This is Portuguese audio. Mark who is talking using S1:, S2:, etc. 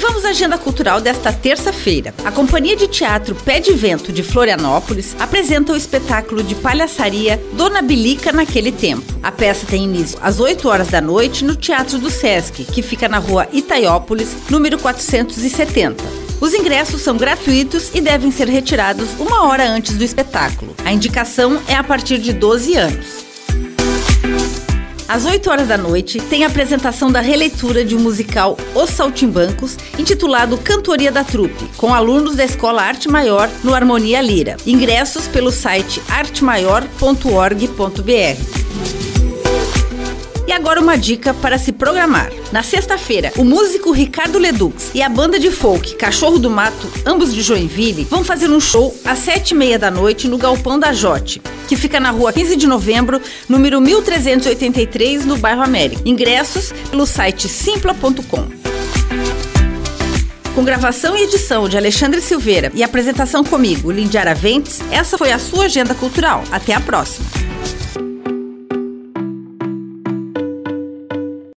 S1: vamos à agenda cultural desta terça-feira. A Companhia de Teatro Pé de Vento de Florianópolis apresenta o espetáculo de palhaçaria Dona Bilica naquele tempo. A peça tem início às 8 horas da noite no Teatro do Sesc, que fica na rua Itaiópolis, número 470. Os ingressos são gratuitos e devem ser retirados uma hora antes do espetáculo. A indicação é a partir de 12 anos. Às 8 horas da noite, tem a apresentação da releitura de um musical Os Saltimbancos, intitulado Cantoria da Trupe, com alunos da Escola Arte Maior no Harmonia Lira. Ingressos pelo site artemaior.org.br. E agora uma dica para se programar. Na sexta-feira, o músico Ricardo Ledux e a banda de folk Cachorro do Mato, ambos de Joinville, vão fazer um show às sete e meia da noite no Galpão da Jote, que fica na rua 15 de novembro, número 1383, no bairro América. Ingressos pelo site simpla.com. Com gravação e edição de Alexandre Silveira e apresentação comigo, Lindy Araventes, essa foi a sua agenda cultural. Até a próxima!